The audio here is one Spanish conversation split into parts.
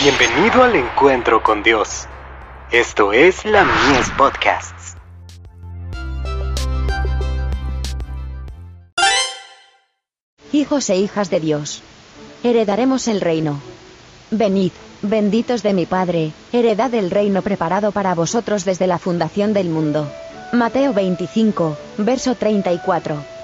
Bienvenido al encuentro con Dios. Esto es la Mies Podcasts. Hijos e hijas de Dios. Heredaremos el reino. Venid, benditos de mi Padre, heredad el reino preparado para vosotros desde la fundación del mundo. Mateo 25, verso 34.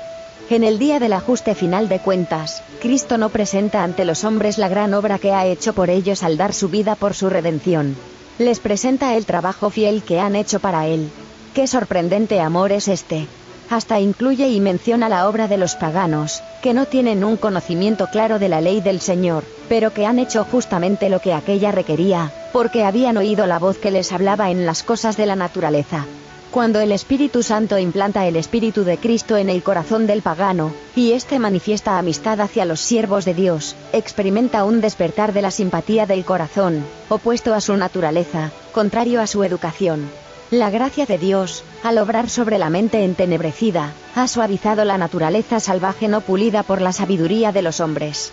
En el día del ajuste final de cuentas, Cristo no presenta ante los hombres la gran obra que ha hecho por ellos al dar su vida por su redención. Les presenta el trabajo fiel que han hecho para Él. Qué sorprendente amor es este. Hasta incluye y menciona la obra de los paganos, que no tienen un conocimiento claro de la ley del Señor, pero que han hecho justamente lo que aquella requería, porque habían oído la voz que les hablaba en las cosas de la naturaleza. Cuando el Espíritu Santo implanta el Espíritu de Cristo en el corazón del pagano, y éste manifiesta amistad hacia los siervos de Dios, experimenta un despertar de la simpatía del corazón, opuesto a su naturaleza, contrario a su educación. La gracia de Dios, al obrar sobre la mente entenebrecida, ha suavizado la naturaleza salvaje no pulida por la sabiduría de los hombres.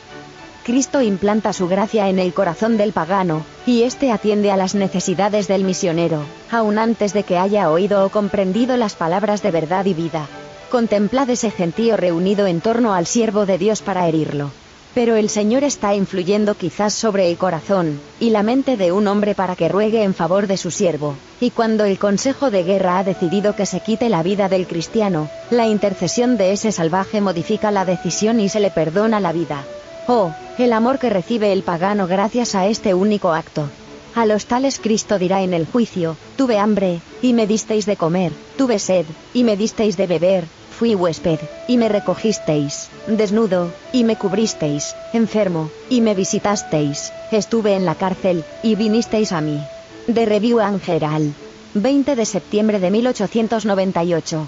Cristo implanta su gracia en el corazón del pagano, y éste atiende a las necesidades del misionero, aun antes de que haya oído o comprendido las palabras de verdad y vida. Contemplad ese gentío reunido en torno al siervo de Dios para herirlo. Pero el Señor está influyendo quizás sobre el corazón y la mente de un hombre para que ruegue en favor de su siervo, y cuando el Consejo de Guerra ha decidido que se quite la vida del cristiano, la intercesión de ese salvaje modifica la decisión y se le perdona la vida. Oh, el amor que recibe el pagano gracias a este único acto. A los tales Cristo dirá en el juicio, tuve hambre, y me disteis de comer, tuve sed, y me disteis de beber, fui huésped, y me recogisteis, desnudo, y me cubristeis, enfermo, y me visitasteis, estuve en la cárcel, y vinisteis a mí. De Review Angeral. 20 de septiembre de 1898.